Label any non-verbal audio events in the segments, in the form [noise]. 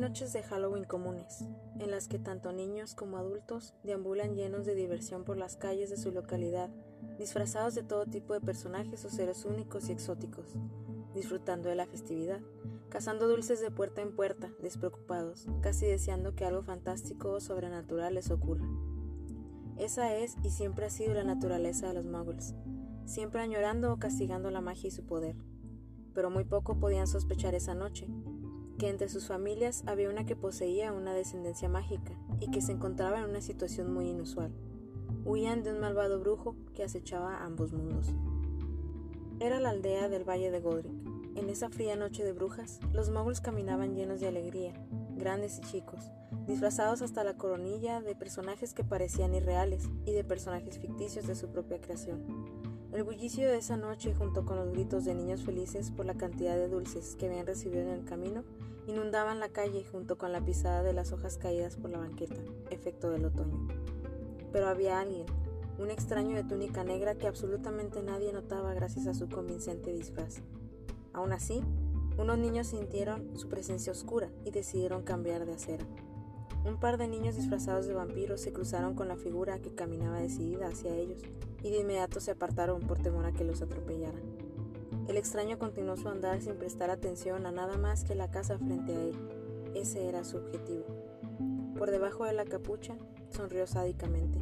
noches de Halloween comunes, en las que tanto niños como adultos deambulan llenos de diversión por las calles de su localidad, disfrazados de todo tipo de personajes o seres únicos y exóticos, disfrutando de la festividad, cazando dulces de puerta en puerta, despreocupados, casi deseando que algo fantástico o sobrenatural les ocurra. Esa es y siempre ha sido la naturaleza de los muggles, siempre añorando o castigando la magia y su poder. Pero muy poco podían sospechar esa noche, que entre sus familias había una que poseía una descendencia mágica y que se encontraba en una situación muy inusual. Huían de un malvado brujo que acechaba ambos mundos. Era la aldea del Valle de Godric. En esa fría noche de brujas, los muggles caminaban llenos de alegría, grandes y chicos, disfrazados hasta la coronilla de personajes que parecían irreales y de personajes ficticios de su propia creación. El bullicio de esa noche, junto con los gritos de niños felices por la cantidad de dulces que habían recibido en el camino, inundaban la calle junto con la pisada de las hojas caídas por la banqueta, efecto del otoño. Pero había alguien, un extraño de túnica negra que absolutamente nadie notaba gracias a su convincente disfraz. Aún así, unos niños sintieron su presencia oscura y decidieron cambiar de acera. Un par de niños disfrazados de vampiros se cruzaron con la figura que caminaba decidida hacia ellos y de inmediato se apartaron por temor a que los atropellaran. El extraño continuó su andar sin prestar atención a nada más que la casa frente a él. Ese era su objetivo. Por debajo de la capucha, sonrió sádicamente.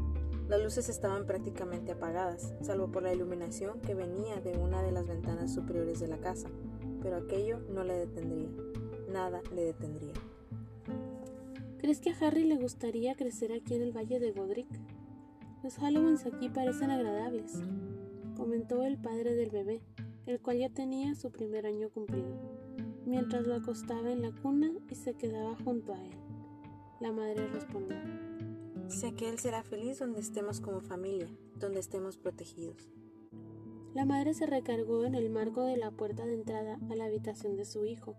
Las luces estaban prácticamente apagadas, salvo por la iluminación que venía de una de las ventanas superiores de la casa, pero aquello no le detendría. Nada le detendría. ¿Crees que a Harry le gustaría crecer aquí en el Valle de Godric? Los Halloweens aquí parecen agradables, comentó el padre del bebé, el cual ya tenía su primer año cumplido, mientras lo acostaba en la cuna y se quedaba junto a él. La madre respondió, Sé que él será feliz donde estemos como familia, donde estemos protegidos. La madre se recargó en el marco de la puerta de entrada a la habitación de su hijo,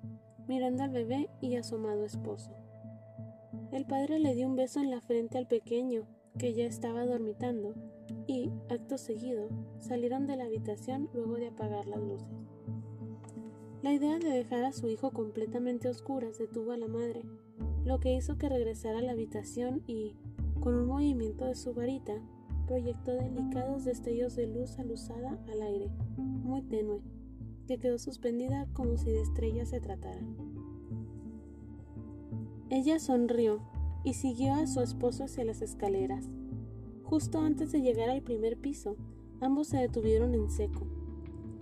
mirando al bebé y a su amado esposo. El padre le dio un beso en la frente al pequeño, que ya estaba dormitando, y, acto seguido, salieron de la habitación luego de apagar las luces. La idea de dejar a su hijo completamente a oscuras detuvo a la madre, lo que hizo que regresara a la habitación y, con un movimiento de su varita, proyectó delicados destellos de luz alusada al aire, muy tenue, que quedó suspendida como si de estrellas se trataran. Ella sonrió y siguió a su esposo hacia las escaleras. Justo antes de llegar al primer piso, ambos se detuvieron en seco.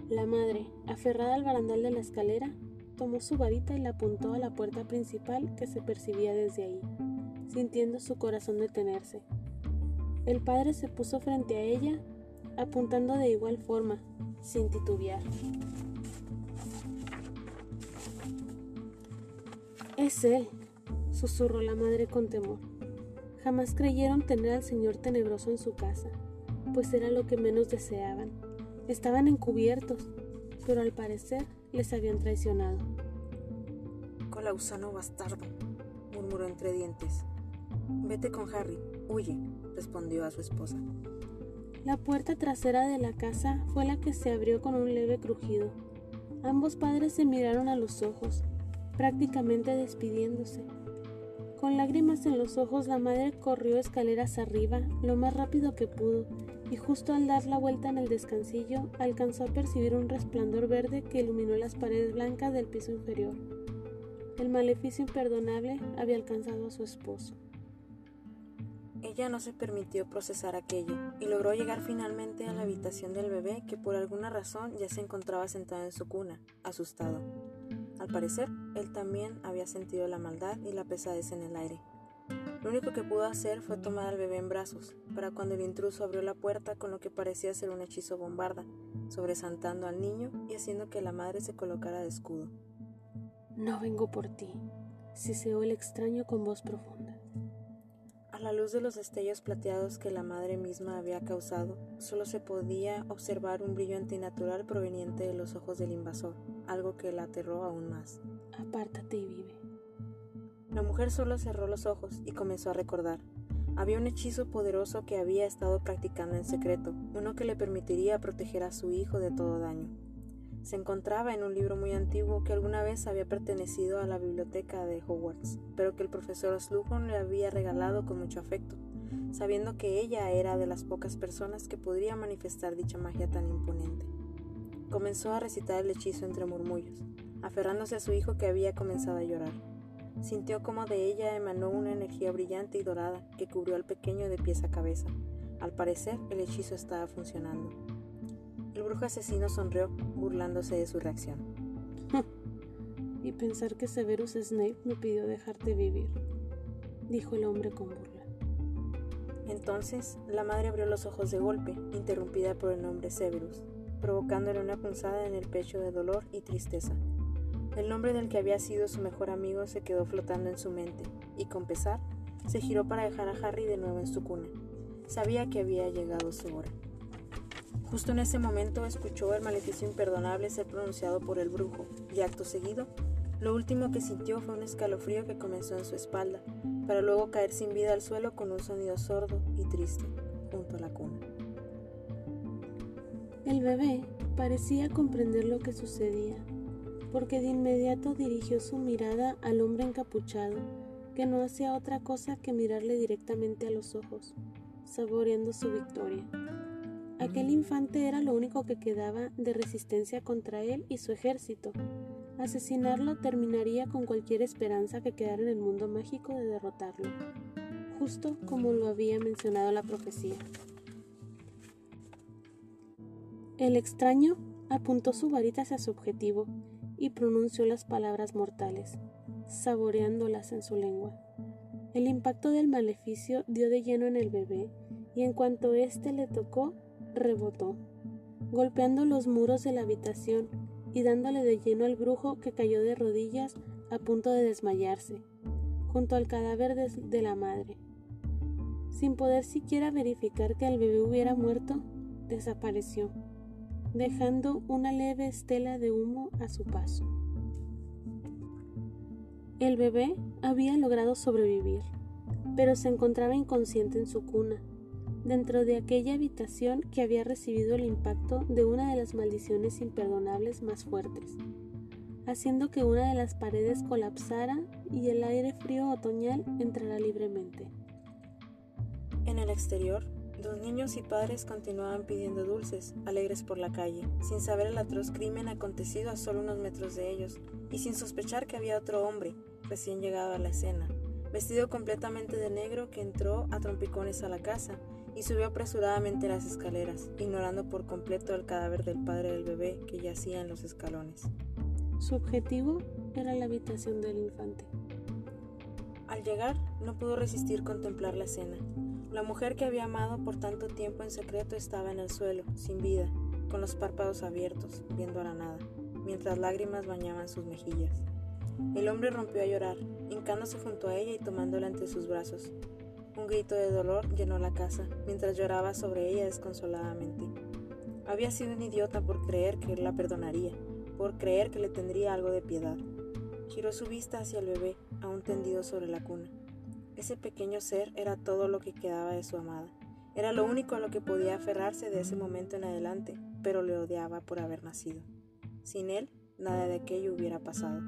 La madre, aferrada al barandal de la escalera, tomó su varita y la apuntó a la puerta principal que se percibía desde ahí, sintiendo su corazón detenerse. El padre se puso frente a ella, apuntando de igual forma, sin titubear. Es él, susurró la madre con temor. Jamás creyeron tener al Señor tenebroso en su casa, pues era lo que menos deseaban. Estaban encubiertos, pero al parecer les habían traicionado. Colausano bastardo, murmuró entre dientes. Vete con Harry, huye, respondió a su esposa. La puerta trasera de la casa fue la que se abrió con un leve crujido. Ambos padres se miraron a los ojos, prácticamente despidiéndose. Con lágrimas en los ojos, la madre corrió escaleras arriba lo más rápido que pudo, y justo al dar la vuelta en el descansillo, alcanzó a percibir un resplandor verde que iluminó las paredes blancas del piso inferior. El maleficio imperdonable había alcanzado a su esposo. Ella no se permitió procesar aquello y logró llegar finalmente a la habitación del bebé que por alguna razón ya se encontraba sentado en su cuna, asustado. Al parecer, él también había sentido la maldad y la pesadez en el aire. Lo único que pudo hacer fue tomar al bebé en brazos, para cuando el intruso abrió la puerta con lo que parecía ser un hechizo bombarda, sobresaltando al niño y haciendo que la madre se colocara de escudo. No vengo por ti, siseó el extraño con voz profunda. A la luz de los destellos plateados que la madre misma había causado, solo se podía observar un brillo antinatural proveniente de los ojos del invasor, algo que la aterró aún más. Apártate y vive. La mujer solo cerró los ojos y comenzó a recordar. Había un hechizo poderoso que había estado practicando en secreto, uno que le permitiría proteger a su hijo de todo daño. Se encontraba en un libro muy antiguo que alguna vez había pertenecido a la biblioteca de Hogwarts, pero que el profesor Slughorn le había regalado con mucho afecto, sabiendo que ella era de las pocas personas que podría manifestar dicha magia tan imponente. Comenzó a recitar el hechizo entre murmullos, aferrándose a su hijo que había comenzado a llorar. Sintió como de ella emanó una energía brillante y dorada que cubrió al pequeño de pies a cabeza. Al parecer, el hechizo estaba funcionando. El brujo asesino sonrió, burlándose de su reacción. [laughs] y pensar que Severus Snape me pidió dejarte vivir, dijo el hombre con burla. Entonces, la madre abrió los ojos de golpe, interrumpida por el nombre Severus, provocándole una punzada en el pecho de dolor y tristeza. El nombre del que había sido su mejor amigo se quedó flotando en su mente, y con pesar, se giró para dejar a Harry de nuevo en su cuna. Sabía que había llegado su hora. Justo en ese momento escuchó el maleficio imperdonable ser pronunciado por el brujo, y acto seguido, lo último que sintió fue un escalofrío que comenzó en su espalda, para luego caer sin vida al suelo con un sonido sordo y triste, junto a la cuna. El bebé parecía comprender lo que sucedía, porque de inmediato dirigió su mirada al hombre encapuchado, que no hacía otra cosa que mirarle directamente a los ojos, saboreando su victoria. Aquel infante era lo único que quedaba de resistencia contra él y su ejército. Asesinarlo terminaría con cualquier esperanza que quedara en el mundo mágico de derrotarlo, justo como lo había mencionado la profecía. El extraño apuntó su varita hacia su objetivo y pronunció las palabras mortales, saboreándolas en su lengua. El impacto del maleficio dio de lleno en el bebé, y en cuanto éste le tocó, rebotó, golpeando los muros de la habitación y dándole de lleno al brujo que cayó de rodillas a punto de desmayarse, junto al cadáver de, la madre. Sin poder siquiera verificar que el bebé hubiera muerto, desapareció, dejando una leve estela de humo a su paso. El bebé había logrado sobrevivir, pero se encontraba inconsciente en su cuna, dentro de aquella habitación que había recibido el impacto de una de las maldiciones imperdonables más fuertes, haciendo que una de las paredes colapsara y el aire frío otoñal entrara libremente. En el exterior, dos niños y padres continuaban pidiendo dulces, alegres por la calle, sin saber el atroz crimen acontecido a solo unos metros de ellos, y sin sospechar que había otro hombre, recién llegado a la escena, vestido completamente de negro que entró a trompicones a la casa y subió apresuradamente las escaleras, ignorando por completo el cadáver del padre del bebé que yacía en los escalones. Su objetivo era la habitación del infante. Al llegar, no pudo resistir contemplar la escena. La mujer que había amado por tanto tiempo en secreto estaba en el suelo, sin vida, con los párpados abiertos, viendo a la nada, mientras lágrimas bañaban sus mejillas. El hombre rompió a llorar, hincándose junto a ella y tomándola entre sus brazos. Un grito de dolor llenó la casa, mientras lloraba sobre ella desconsoladamente. Había sido un idiota por creer que la perdonaría, por creer que le tendría algo de piedad. Giró su vista hacia el bebé, aún tendido sobre la cuna. Ese pequeño ser era todo lo que quedaba de su amada. Era lo único a lo que podía aferrarse de ese momento en adelante, pero le odiaba por haber nacido. Sin él, nada de aquello hubiera pasado.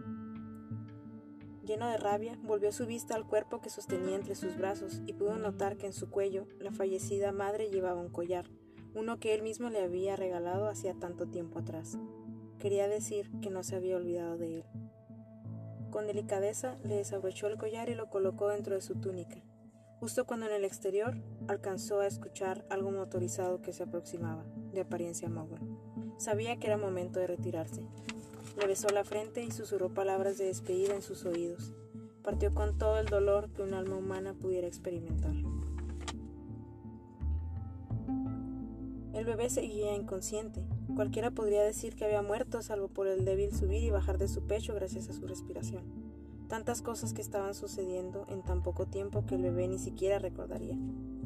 Lleno de rabia, volvió su vista al cuerpo que sostenía entre sus brazos y pudo notar que en su cuello la fallecida madre llevaba un collar, uno que él mismo le había regalado hacía tanto tiempo atrás. Quería decir que no se había olvidado de él. Con delicadeza le desabrochó el collar y lo colocó dentro de su túnica, justo cuando en el exterior alcanzó a escuchar algo motorizado que se aproximaba, de apariencia mogul. Sabía que era momento de retirarse, le besó la frente y susurró palabras de despedida en sus oídos. Partió con todo el dolor que un alma humana pudiera experimentar. El bebé seguía inconsciente. Cualquiera podría decir que había muerto, salvo por el débil subir y bajar de su pecho gracias a su respiración. Tantas cosas que estaban sucediendo en tan poco tiempo que el bebé ni siquiera recordaría.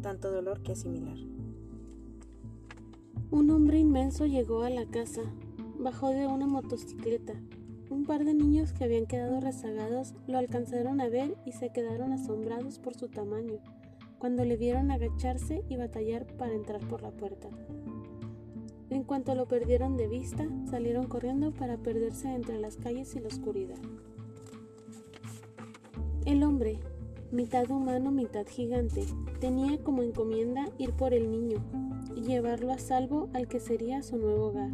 Tanto dolor que asimilar. Un hombre inmenso llegó a la casa, bajó de una motocicleta. Un par de niños que habían quedado rezagados lo alcanzaron a ver y se quedaron asombrados por su tamaño, cuando le vieron agacharse y batallar para entrar por la puerta. En cuanto lo perdieron de vista, salieron corriendo para perderse entre las calles y la oscuridad. El hombre, mitad humano, mitad gigante, tenía como encomienda ir por el niño y llevarlo a salvo al que sería su nuevo hogar.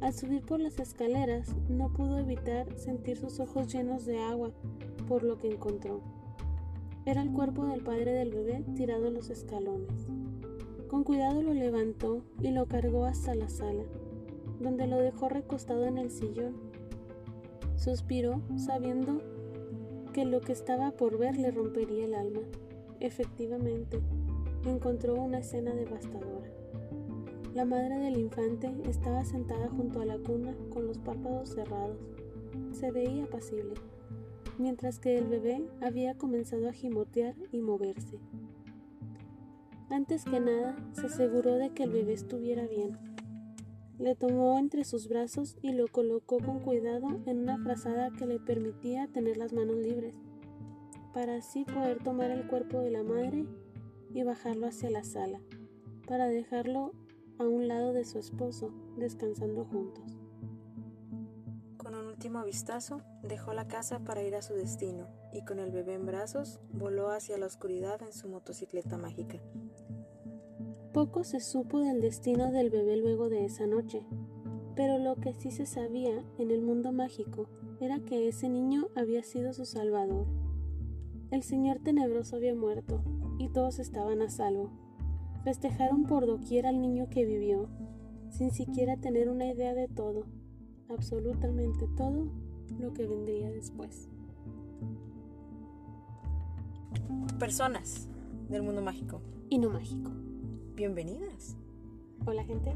Al subir por las escaleras, no pudo evitar sentir sus ojos llenos de agua por lo que encontró. Era el cuerpo del padre del bebé tirado en los escalones. Con cuidado lo levantó y lo cargó hasta la sala, donde lo dejó recostado en el sillón. Suspiró, sabiendo que lo que estaba por ver le rompería el alma. Efectivamente, encontró una escena devastadora. La madre del infante estaba sentada junto a la cuna con los párpados cerrados. Se veía apacible, mientras que el bebé había comenzado a gimotear y moverse. Antes que nada, se aseguró de que el bebé estuviera bien. Le tomó entre sus brazos y lo colocó con cuidado en una frazada que le permitía tener las manos libres, para así poder tomar el cuerpo de la madre y bajarlo hacia la sala, para dejarlo a un lado de su esposo, descansando juntos. Último vistazo, dejó la casa para ir a su destino y con el bebé en brazos voló hacia la oscuridad en su motocicleta mágica. Poco se supo del destino del bebé luego de esa noche, pero lo que sí se sabía en el mundo mágico era que ese niño había sido su salvador. El señor tenebroso había muerto y todos estaban a salvo. Festejaron por doquier al niño que vivió, sin siquiera tener una idea de todo, absolutamente todo lo que vendría después. Personas del mundo mágico. Y no mágico. Bienvenidas. Hola gente.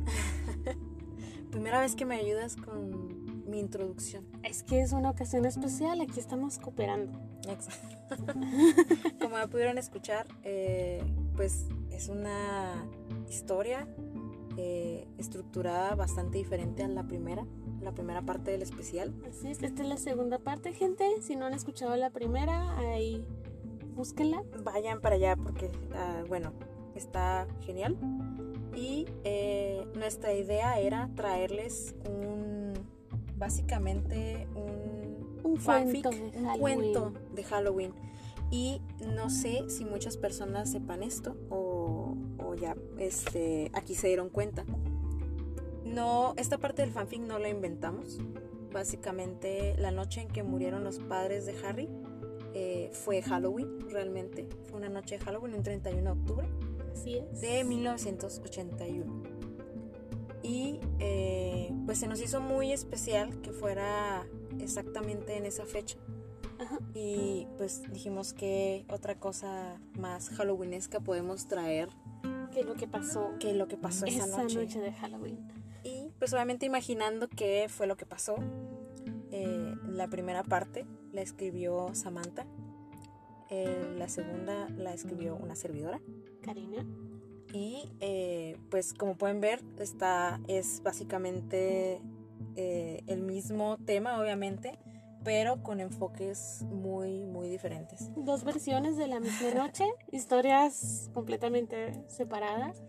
[laughs] Primera vez que me ayudas con mi introducción. Es que es una ocasión especial, aquí estamos cooperando. Exacto. [laughs] Como pudieron escuchar, eh, pues es una historia eh, estructurada bastante diferente a la primera, la primera parte del especial. Así es, esta es la segunda parte, gente. Si no han escuchado la primera, ahí búsquenla. Vayan para allá porque, ah, bueno, está genial. Y eh, nuestra idea era traerles un, básicamente un, Un fanfic, cuento de un Halloween. cuento de Halloween. Y no sé si muchas personas sepan esto o ya este, aquí se dieron cuenta. No, esta parte del fanfic no la inventamos. Básicamente la noche en que murieron los padres de Harry eh, fue Halloween, realmente. Fue una noche de Halloween, un 31 de octubre Así es. de 1981. Y eh, pues se nos hizo muy especial que fuera exactamente en esa fecha. Ajá. Y pues dijimos que otra cosa más halloweenesca podemos traer ¿Qué es lo que pasó que lo que pasó esa, esa noche. noche de Halloween? Y pues obviamente imaginando qué fue lo que pasó. eh, la primera parte la escribió Samantha. eh, la segunda la escribió una servidora. Karina. Y eh, pues como pueden ver, esta es básicamente eh, el mismo tema, obviamente, pero con enfoques muy, muy diferentes. Dos versiones de la misma noche, [laughs] historias completamente separadas.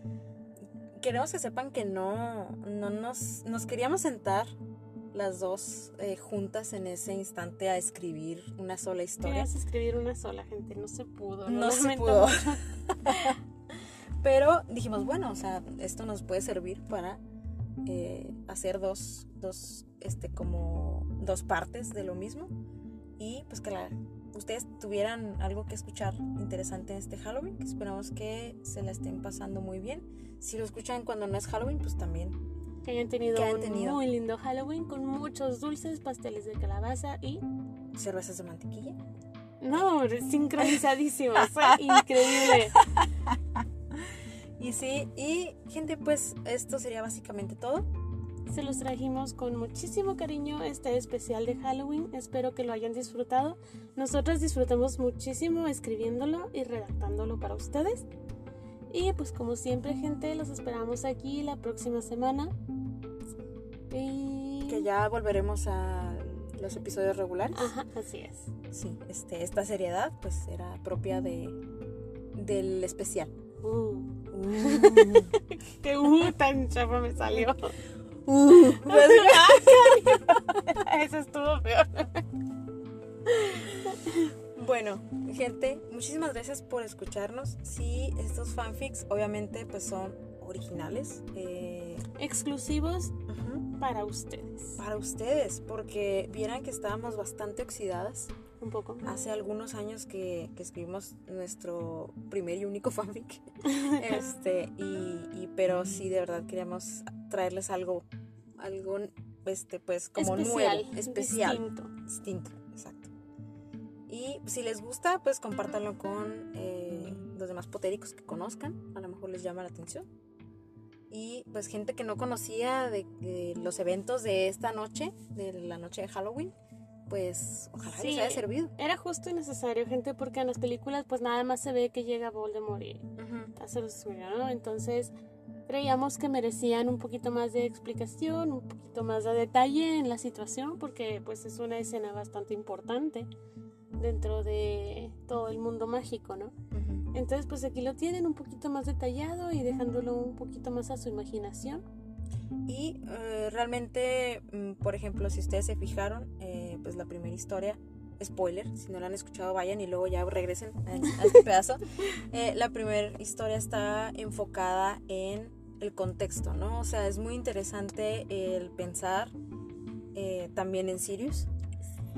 Queremos que sepan que no, no nos, nos queríamos sentar las dos eh, juntas en ese instante a escribir una sola historia. Querías escribir una sola, gente, no se pudo. lo No se pudo. [laughs] Pero dijimos, bueno, o sea, esto nos puede servir para eh, hacer dos, dos, este, como dos partes de lo mismo. Y pues que la- ustedes tuvieran algo que escuchar interesante en este Halloween. que Esperamos que se la estén pasando muy bien. Si lo escuchan cuando no es Halloween, pues también. Que hayan tenido Que hayan un tenido. muy lindo Halloween con muchos dulces, pasteles de calabaza y... Cervezas de mantequilla. No, sincronizadísimos. Fue increíble. [laughs] Y sí, y gente, pues esto sería básicamente todo. Se los trajimos con muchísimo cariño este especial de Halloween. Espero que lo hayan disfrutado. Nosotros disfrutamos muchísimo escribiéndolo y redactándolo para ustedes. Y pues como siempre, gente, los esperamos aquí la próxima semana. Y... Que ya volveremos a los episodios regulares. Ajá, así es. Sí, este, esta seriedad pues era propia de, del especial. Uh, [laughs] Qué uh, tan chafa me salió. Uh, Eso estuvo peor. Bueno, gente, muchísimas gracias por escucharnos. Sí, estos fanfics obviamente pues son originales. eh, Exclusivos para ustedes. para ustedes, porque vieran que estábamos bastante oxidadas. Un poco. Hace algunos años que, que escribimos nuestro primer y único [laughs] fanfic. este, y, y- pero sí, de verdad queríamos traerles algo, algo este, pues como especial. nuevo, especial. distinto. Distinto, exacto. Y si les gusta, pues compártanlo con eh, los demás potéricos que conozcan. A lo mejor les llama la atención. Y pues gente que no conocía de, de los eventos de esta noche, de la noche de Halloween, pues ojalá les Sí. haya servido. Era justo y necesario, gente, porque en las películas pues nada más se ve que llega Voldemort y hace lo suyo, ¿no? Entonces creíamos que merecían un poquito más de explicación, un poquito más de detalle en la situación, porque pues es una escena bastante importante dentro de todo el mundo mágico, ¿no? Entonces pues aquí lo tienen un poquito más detallado y dejándolo un poquito más a su imaginación. Y eh, realmente, mm, por ejemplo, si ustedes se fijaron, eh, pues la primera historia, spoiler, si no la han escuchado vayan y luego ya regresen a, a este pedazo. [laughs] Eh, la primera historia está enfocada en el contexto, ¿no? O sea, es muy interesante el pensar eh, también en Sirius.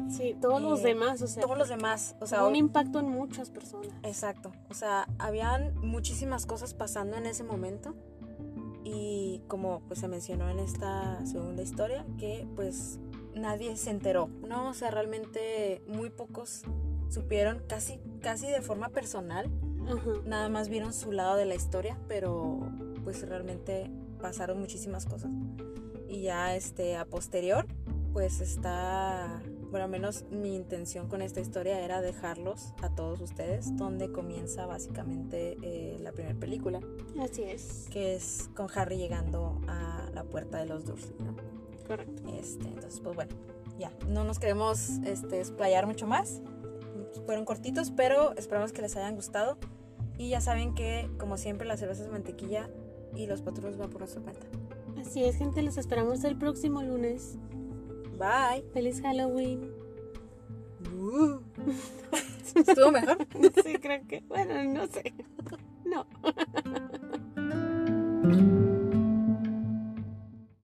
Sí, todos los demás, o sea, Todos los demás, o sea, un impacto en muchas personas. Exacto. O sea, habían muchísimas cosas pasando en ese momento. Y como pues se mencionó en esta segunda historia, que pues nadie se enteró, ¿no? O sea, realmente muy pocos supieron, casi, casi de forma personal, nada más vieron su lado de la historia, pero pues realmente pasaron muchísimas cosas. Y ya este, a posterior, pues está, bueno, al menos mi intención con esta historia era dejarlos a todos ustedes, donde comienza básicamente eh, la primera película, Así es, que es con Harry llegando a la puerta de los Dursley, ¿no? correcto. Este, entonces, pues bueno, ya, no nos queremos este, explayar mucho más. Fueron cortitos, pero esperamos que les hayan gustado. Y ya saben que, como siempre, las cervezas mantequilla y los patrullos van por nuestra cuenta. Así es, gente, los esperamos el próximo lunes. Bye. Feliz Halloween. [laughs] ¿Estuvo mejor? Sí, creo que. Bueno, no sé. No. [laughs]